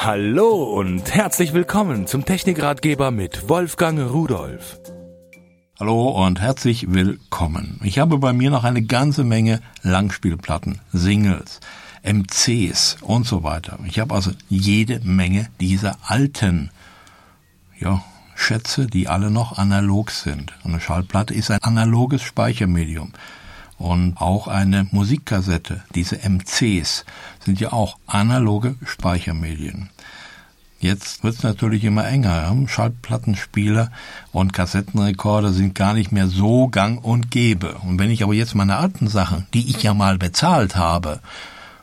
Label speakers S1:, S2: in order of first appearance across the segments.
S1: Hallo und herzlich willkommen zum Technikratgeber mit Wolfgang Rudolf.
S2: Hallo und herzlich willkommen. Ich habe bei mir noch eine ganze Menge Langspielplatten, Singles, MCs und so weiter. Ich habe also jede Menge dieser alten, ja, Schätze, die alle noch analog sind. Eine Schallplatte ist ein analoges Speichermedium. Und auch eine Musikkassette, diese MCs, sind ja auch analoge Speichermedien. Jetzt wird's natürlich immer enger. Schallplattenspieler und Kassettenrekorder sind gar nicht mehr so gang und gäbe. Und wenn ich aber jetzt meine alten Sachen, die ich ja mal bezahlt habe,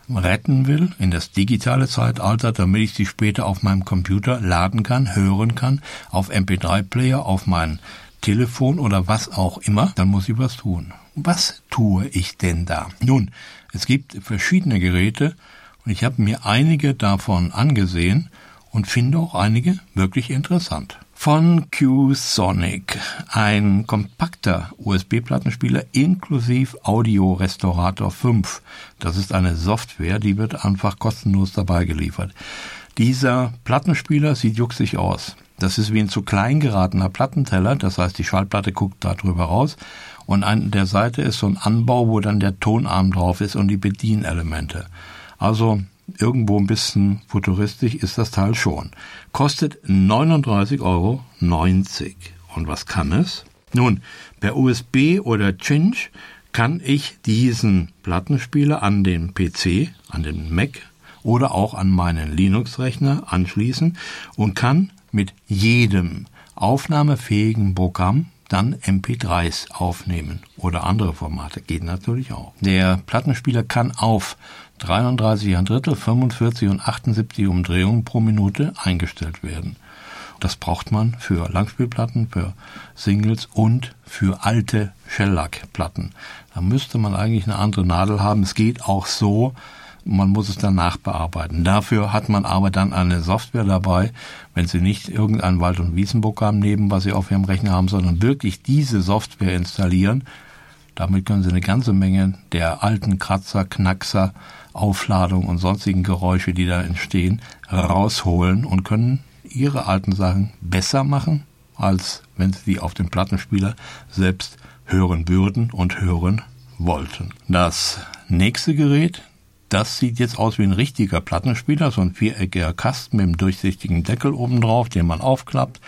S2: retten will in das digitale Zeitalter, damit ich sie später auf meinem Computer laden kann, hören kann, auf MP3-Player, auf mein Telefon oder was auch immer, dann muss ich was tun. Was tue ich denn da? Nun, es gibt verschiedene Geräte und ich habe mir einige davon angesehen und finde auch einige wirklich interessant. Von Q-Sonic, ein kompakter USB-Plattenspieler inklusive Audio Restaurator 5. Das ist eine Software, die wird einfach kostenlos dabei geliefert. Dieser Plattenspieler sieht jucksig aus. Das ist wie ein zu klein geratener Plattenteller, das heißt, die Schallplatte guckt da drüber raus und an der Seite ist so ein Anbau, wo dann der Tonarm drauf ist und die Bedienelemente. Also irgendwo ein bisschen futuristisch ist das Teil schon. Kostet 39,90 Euro. Und was kann es? Nun, per USB oder Cinch kann ich diesen Plattenspieler an den PC, an den Mac oder auch an meinen Linux-Rechner anschließen und kann mit jedem aufnahmefähigen Programm dann MP3s aufnehmen oder andere Formate. Geht natürlich auch. Der Plattenspieler kann auf 33 ein Drittel, 45 und 78 Umdrehungen pro Minute eingestellt werden. Das braucht man für Langspielplatten, für Singles und für alte Shellac-Platten. Da müsste man eigentlich eine andere Nadel haben. Es geht auch so, man muss es dann nachbearbeiten. Dafür hat man aber dann eine Software dabei, wenn Sie nicht irgendein Wald- und Wiesenprogramm nehmen, was Sie auf Ihrem Rechner haben, sondern wirklich diese Software installieren. Damit können Sie eine ganze Menge der alten Kratzer, Knackser, Aufladung und sonstigen Geräusche, die da entstehen, rausholen und können Ihre alten Sachen besser machen, als wenn Sie die auf dem Plattenspieler selbst hören würden und hören wollten. Das nächste Gerät, das sieht jetzt aus wie ein richtiger Plattenspieler, so ein viereckiger Kasten mit einem durchsichtigen Deckel oben drauf, den man aufklappt.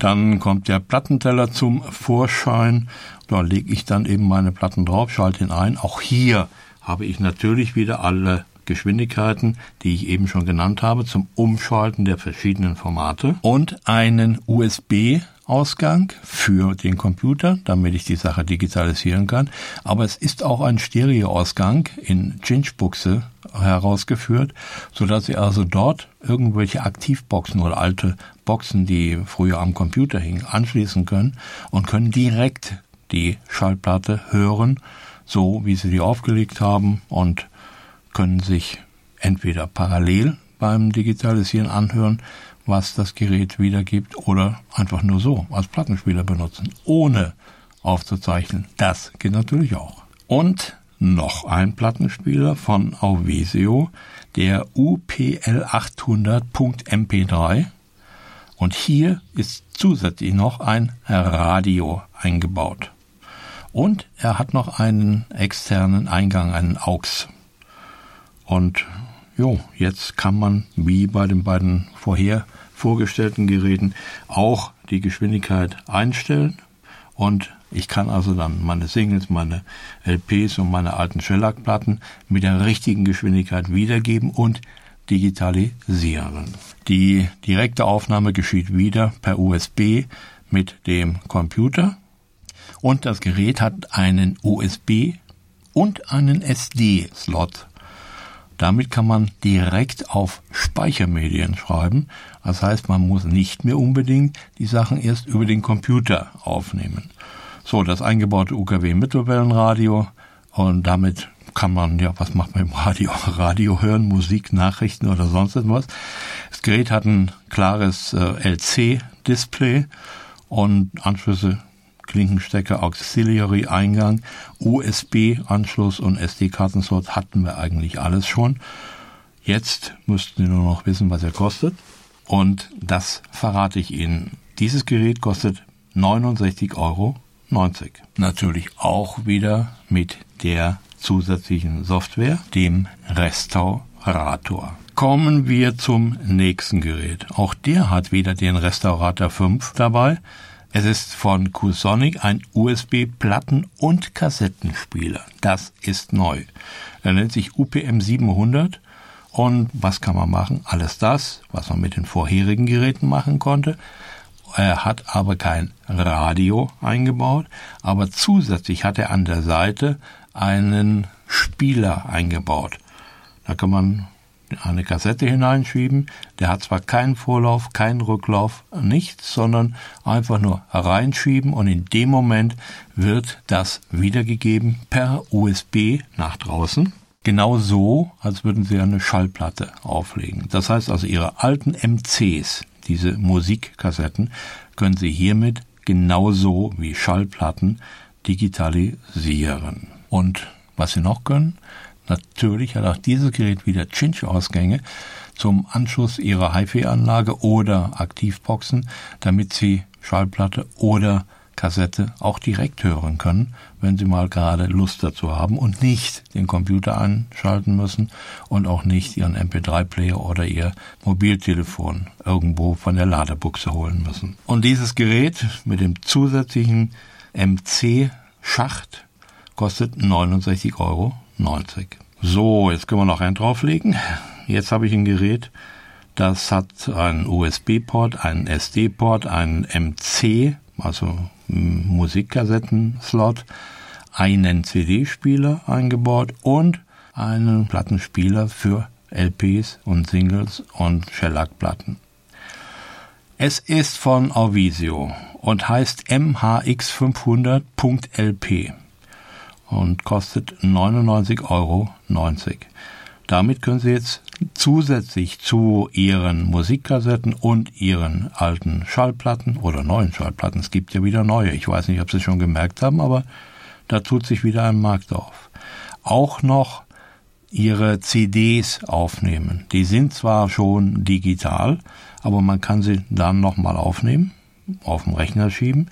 S2: Dann kommt der Plattenteller zum Vorschein. Da lege ich dann eben meine Platten drauf, schalte ihn ein. Auch hier habe ich natürlich wieder alle Geschwindigkeiten, die ich eben schon genannt habe, zum Umschalten der verschiedenen Formate und einen USB Ausgang für den Computer, damit ich die Sache digitalisieren kann. Aber es ist auch ein Stereoausgang in Cinch-Buchse herausgeführt, so dass Sie also dort irgendwelche Aktivboxen oder alte Boxen, die früher am Computer hingen, anschließen können und können direkt die Schallplatte hören, so wie Sie die aufgelegt haben und können sich entweder parallel beim Digitalisieren anhören, was das Gerät wiedergibt, oder einfach nur so als Plattenspieler benutzen, ohne aufzuzeichnen. Das geht natürlich auch. Und noch ein Plattenspieler von Auvesio, der UPL800.mp3. Und hier ist zusätzlich noch ein Radio eingebaut. Und er hat noch einen externen Eingang, einen AUX. Und jo, jetzt kann man, wie bei den beiden vorher vorgestellten Geräten, auch die Geschwindigkeit einstellen. Und ich kann also dann meine Singles, meine LPs und meine alten Shellac-Platten mit der richtigen Geschwindigkeit wiedergeben und digitalisieren. Die direkte Aufnahme geschieht wieder per USB mit dem Computer und das Gerät hat einen USB und einen SD-Slot damit kann man direkt auf Speichermedien schreiben. Das heißt, man muss nicht mehr unbedingt die Sachen erst über den Computer aufnehmen. So, das eingebaute UKW-Mittelwellenradio und damit kann man, ja, was macht man im Radio? Radio hören, Musik, Nachrichten oder sonst etwas. Das Gerät hat ein klares äh, LC-Display und Anschlüsse Klinkenstecker, Auxiliary-Eingang, USB-Anschluss und SD-Kartenslot hatten wir eigentlich alles schon. Jetzt müssten Sie nur noch wissen, was er kostet. Und das verrate ich Ihnen. Dieses Gerät kostet 69,90 Euro. Natürlich auch wieder mit der zusätzlichen Software, dem Restaurator. Kommen wir zum nächsten Gerät. Auch der hat wieder den Restaurator 5 dabei. Es ist von QSonic ein USB-Platten- und Kassettenspieler. Das ist neu. Er nennt sich UPM 700 und was kann man machen? Alles das, was man mit den vorherigen Geräten machen konnte. Er hat aber kein Radio eingebaut, aber zusätzlich hat er an der Seite einen Spieler eingebaut. Da kann man eine Kassette hineinschieben. Der hat zwar keinen Vorlauf, keinen Rücklauf, nichts, sondern einfach nur reinschieben und in dem Moment wird das wiedergegeben per USB nach draußen. Genau so, als würden Sie eine Schallplatte auflegen. Das heißt also, Ihre alten MCs, diese Musikkassetten, können Sie hiermit genauso wie Schallplatten digitalisieren. Und was Sie noch können, natürlich hat auch dieses Gerät wieder Cinch-Ausgänge zum Anschluss Ihrer HiFi-Anlage oder Aktivboxen, damit Sie Schallplatte oder Kassette auch direkt hören können, wenn Sie mal gerade Lust dazu haben und nicht den Computer einschalten müssen und auch nicht Ihren MP3-Player oder Ihr Mobiltelefon irgendwo von der Ladebuchse holen müssen. Und dieses Gerät mit dem zusätzlichen MC-Schacht kostet 69,90 Euro. So, jetzt können wir noch einen drauflegen. Jetzt habe ich ein Gerät, das hat einen USB-Port, einen SD-Port, einen MC, also Musikkassetten-Slot, einen CD-Spieler eingebaut und einen Plattenspieler für LPs und Singles und Shellac-Platten. Es ist von Auvisio und heißt MHX500.LP und kostet 99,90 Euro. Damit können Sie jetzt zusätzlich zu Ihren Musikkassetten und Ihren alten Schallplatten oder neuen Schallplatten, es gibt ja wieder neue, ich weiß nicht, ob Sie es schon gemerkt haben, aber da tut sich wieder ein Markt auf. Auch noch Ihre CDs aufnehmen. Die sind zwar schon digital, aber man kann sie dann nochmal aufnehmen, auf dem Rechner schieben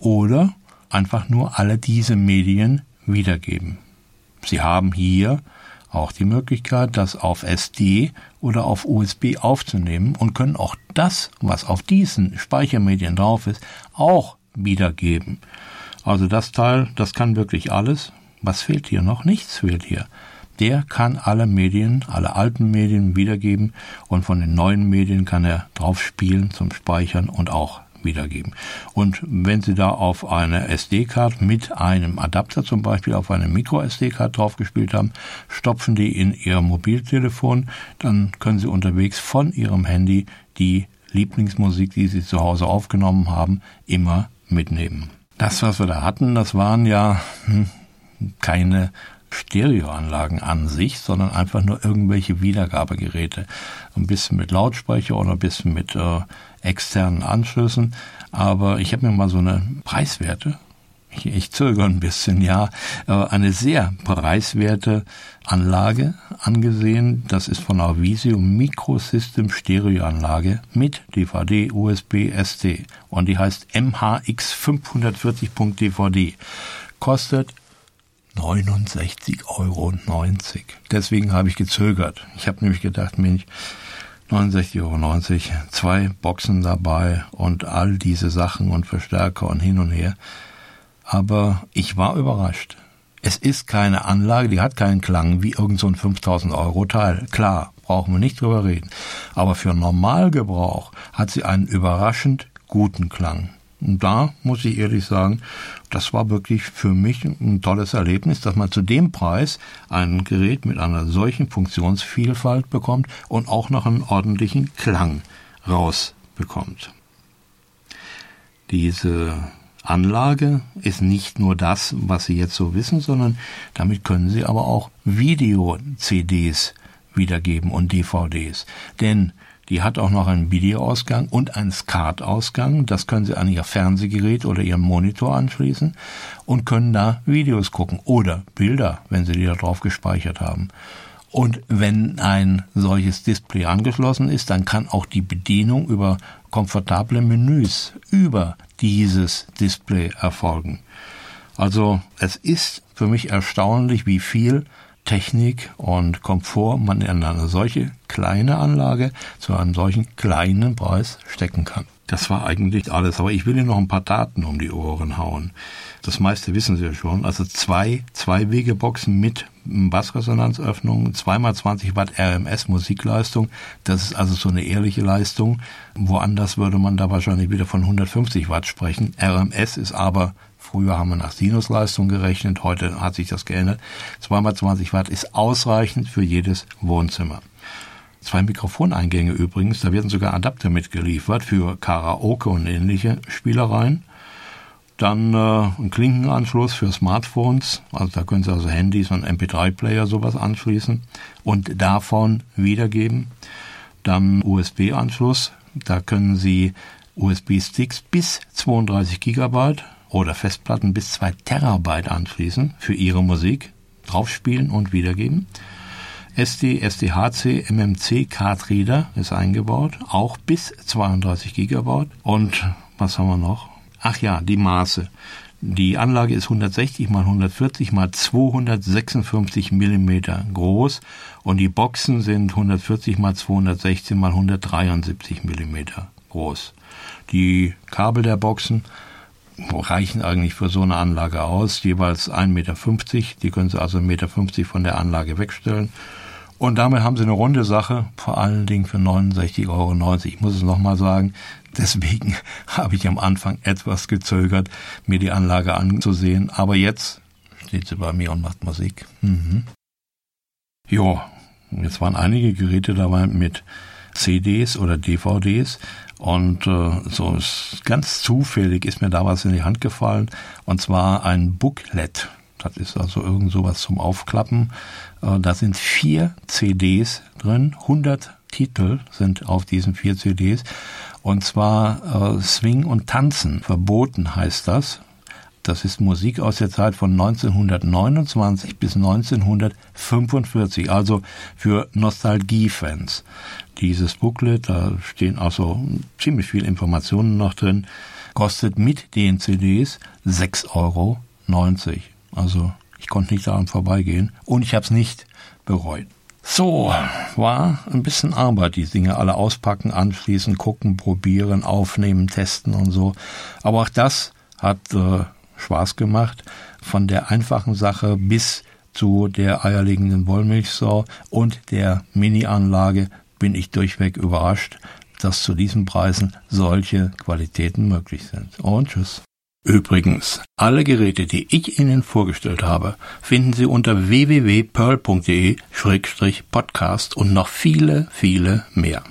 S2: oder einfach nur alle diese Medien wiedergeben. Sie haben hier auch die Möglichkeit, das auf SD oder auf USB aufzunehmen und können auch das, was auf diesen Speichermedien drauf ist, auch wiedergeben. Also das Teil, das kann wirklich alles. Was fehlt hier noch? Nichts fehlt hier. Der kann alle Medien, alle alten Medien wiedergeben und von den neuen Medien kann er drauf spielen zum Speichern und auch wiedergeben. Und wenn Sie da auf eine SD-Card mit einem Adapter zum Beispiel auf eine Micro-SD-Card draufgespielt haben, stopfen die in Ihr Mobiltelefon, dann können Sie unterwegs von Ihrem Handy die Lieblingsmusik, die Sie zu Hause aufgenommen haben, immer mitnehmen. Das, was wir da hatten, das waren ja hm, keine Stereoanlagen an sich, sondern einfach nur irgendwelche Wiedergabegeräte. Ein bisschen mit Lautsprecher oder ein bisschen mit äh, externen Anschlüssen. Aber ich habe mir mal so eine preiswerte, ich, ich zögere ein bisschen, ja, eine sehr preiswerte Anlage angesehen. Das ist von Avisio Microsystem Stereoanlage mit DVD, USB, SD. Und die heißt MHX 540.DVD. Kostet 69,90 Euro. Deswegen habe ich gezögert. Ich habe nämlich gedacht, Mensch, 69,90 Euro, zwei Boxen dabei und all diese Sachen und Verstärker und hin und her. Aber ich war überrascht. Es ist keine Anlage, die hat keinen Klang wie irgend so ein 5000 Euro Teil. Klar, brauchen wir nicht drüber reden. Aber für Normalgebrauch hat sie einen überraschend guten Klang. Und da muss ich ehrlich sagen, das war wirklich für mich ein tolles Erlebnis, dass man zu dem Preis ein Gerät mit einer solchen Funktionsvielfalt bekommt und auch noch einen ordentlichen Klang rausbekommt. Diese Anlage ist nicht nur das, was Sie jetzt so wissen, sondern damit können Sie aber auch Video-CDs wiedergeben und DVDs. Denn die hat auch noch einen Videoausgang und einen SCART-Ausgang. Das können Sie an Ihr Fernsehgerät oder Ihren Monitor anschließen und können da Videos gucken oder Bilder, wenn Sie die da drauf gespeichert haben. Und wenn ein solches Display angeschlossen ist, dann kann auch die Bedienung über komfortable Menüs über dieses Display erfolgen. Also es ist für mich erstaunlich, wie viel Technik und Komfort man in eine solche kleine Anlage zu einem solchen kleinen Preis stecken kann. Das war eigentlich alles, aber ich will Ihnen noch ein paar Daten um die Ohren hauen. Das meiste wissen Sie ja schon. Also zwei Zwei-Wege-Boxen mit Bassresonanzöffnung, zweimal 20 Watt RMS Musikleistung. Das ist also so eine ehrliche Leistung. Woanders würde man da wahrscheinlich wieder von 150 Watt sprechen. RMS ist aber Früher haben wir nach Sinusleistung gerechnet, heute hat sich das geändert. Zweimal 20 Watt ist ausreichend für jedes Wohnzimmer. Zwei Mikrofoneingänge übrigens, da werden sogar Adapter mitgeliefert für Karaoke und ähnliche Spielereien. Dann äh, ein Klinkenanschluss für Smartphones, also da können Sie also Handys und MP3-Player sowas anschließen und davon wiedergeben. Dann USB-Anschluss, da können Sie USB-Sticks bis 32 Gigabyte oder Festplatten bis 2 Terabyte anschließen für Ihre Musik, draufspielen und wiedergeben. SD, SDHC, MMC Card Reader ist eingebaut, auch bis 32 Gigabyte. Und was haben wir noch? Ach ja, die Maße. Die Anlage ist 160 mal 140 mal 256 Millimeter groß und die Boxen sind 140 mal 216 mal 173 Millimeter groß. Die Kabel der Boxen reichen eigentlich für so eine Anlage aus, jeweils 1,50 Meter. Die können Sie also 1,50 Meter von der Anlage wegstellen. Und damit haben Sie eine runde Sache, vor allen Dingen für 69,90 Euro. Ich muss es nochmal sagen, deswegen habe ich am Anfang etwas gezögert, mir die Anlage anzusehen. Aber jetzt steht sie bei mir und macht Musik. Mhm. Jo, jetzt waren einige Geräte dabei mit CDs oder DVDs. Und äh, so ist ganz zufällig ist mir da was in die Hand gefallen und zwar ein Booklet. Das ist also irgend sowas zum Aufklappen. Äh, da sind vier CDs drin, 100 Titel sind auf diesen vier CDs und zwar äh, Swing und Tanzen. Verboten heißt das. Das ist Musik aus der Zeit von 1929 bis 1945, also für Nostalgiefans. Dieses Booklet, da stehen also ziemlich viele Informationen noch drin, kostet mit den CDs 6,90 Euro. Also ich konnte nicht daran vorbeigehen und ich habe es nicht bereut. So, war ein bisschen Arbeit, die Dinge alle auspacken, anschließen, gucken, probieren, aufnehmen, testen und so. Aber auch das hat äh, Spaß gemacht. Von der einfachen Sache bis zu der eierlegenden Wollmilchsau und der Mini-Anlage bin ich durchweg überrascht, dass zu diesen Preisen solche Qualitäten möglich sind. Und tschüss. Übrigens, alle Geräte, die ich Ihnen vorgestellt habe, finden Sie unter www.pearl.de-podcast und noch viele, viele mehr.